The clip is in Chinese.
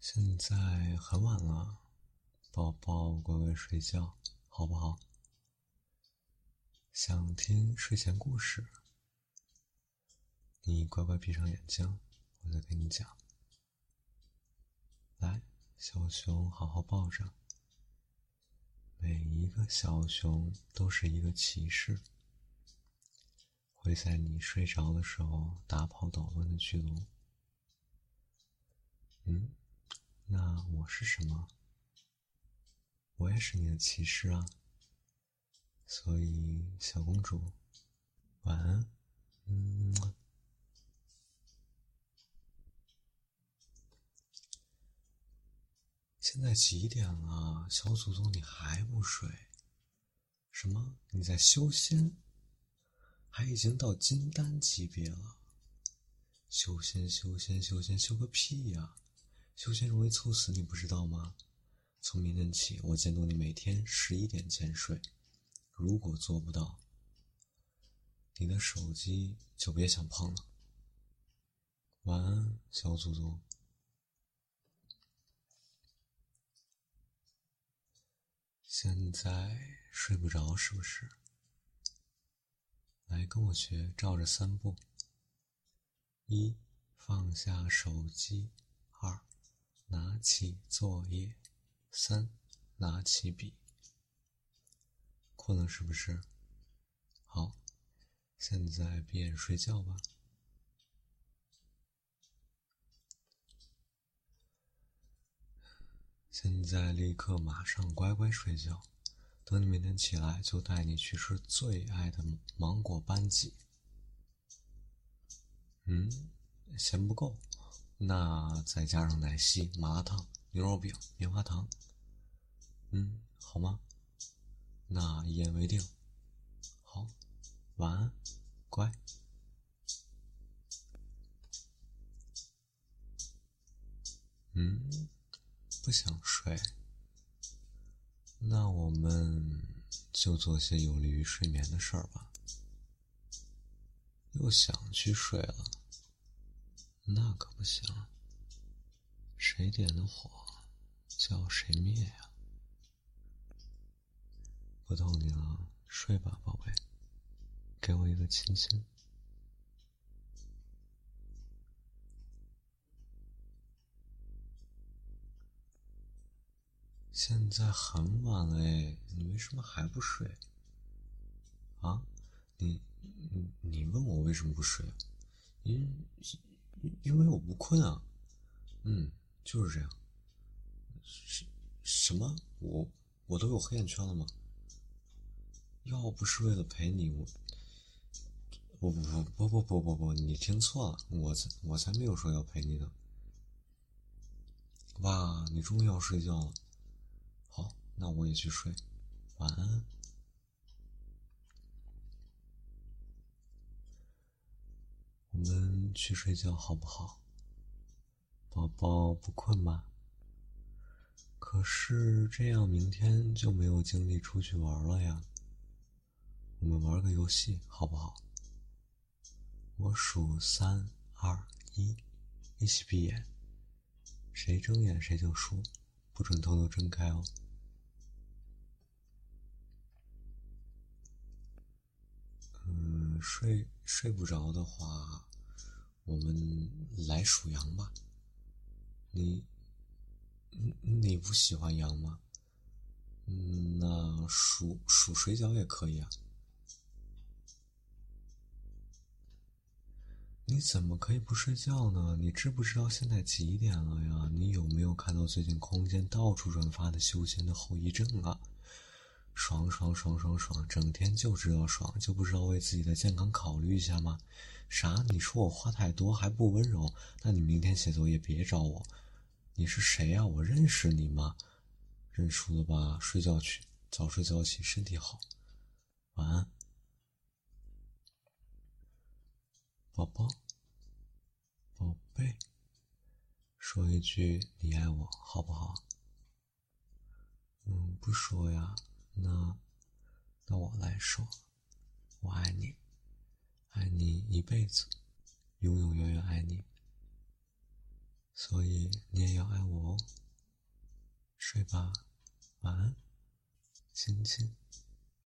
现在很晚了，宝宝乖乖睡觉，好不好？想听睡前故事，你乖乖闭上眼睛，我再给你讲。来，小熊好好抱着。每一个小熊都是一个骑士，会在你睡着的时候打跑捣乱的巨龙。嗯。我是什么？我也是你的骑士啊。所以，小公主，晚安。嗯。现在几点了，小祖宗，你还不睡？什么？你在修仙？还已经到金丹级别了？修仙，修仙，修仙，修个屁呀！修仙容易猝死，你不知道吗？从明天起，我监督你每天十一点前睡。如果做不到，你的手机就别想碰了。晚安，小祖宗。现在睡不着是不是？来跟我学，照着三步：一，放下手机；拿起作业，三，拿起笔。困了是不是？好，现在闭眼睡觉吧。现在立刻马上乖乖睡觉，等你明天起来就带你去吃最爱的芒果班戟。嗯，嫌不够。那再加上奶昔、麻辣烫、牛肉饼、棉花糖，嗯，好吗？那一言为定。好，晚安，乖。嗯，不想睡。那我们就做些有利于睡眠的事儿吧。又想去睡了。那可不行，谁点的火，就要谁灭呀！不逗你了，睡吧，宝贝，给我一个亲亲。现在很晚了哎，你为什么还不睡？啊？你你你问我为什么不睡？因。因为我不困啊。嗯，就是这样。什什么？我我都有黑眼圈了吗？要不是为了陪你，我不不不不不不不不，你听错了，我才我才没有说要陪你呢。哇，你终于要睡觉了，好，那我也去睡，晚安。去睡觉好不好？宝宝不困吗？可是这样明天就没有精力出去玩了呀。我们玩个游戏好不好？我数三二一，一起闭眼，谁睁眼谁就输，不准偷偷睁开哦。嗯，睡睡不着的话，我们来数羊吧。你，你不喜欢羊吗？嗯，那数数水饺也可以啊。你怎么可以不睡觉呢？你知不知道现在几点了呀？你有没有看到最近空间到处转发的修仙的后遗症啊？爽爽爽爽爽，整天就知道爽，就不知道为自己的健康考虑一下吗？啥？你说我话太多还不温柔？那你明天写作业别找我。你是谁呀？我认识你吗？认输了吧，睡觉去，早睡早起，身体好。晚安，宝宝，宝贝，说一句你爱我好不好？嗯，不说呀。那，那我来说，我爱你，爱你一辈子，永永远远爱你。所以你也要爱我哦。睡吧，晚安，亲亲。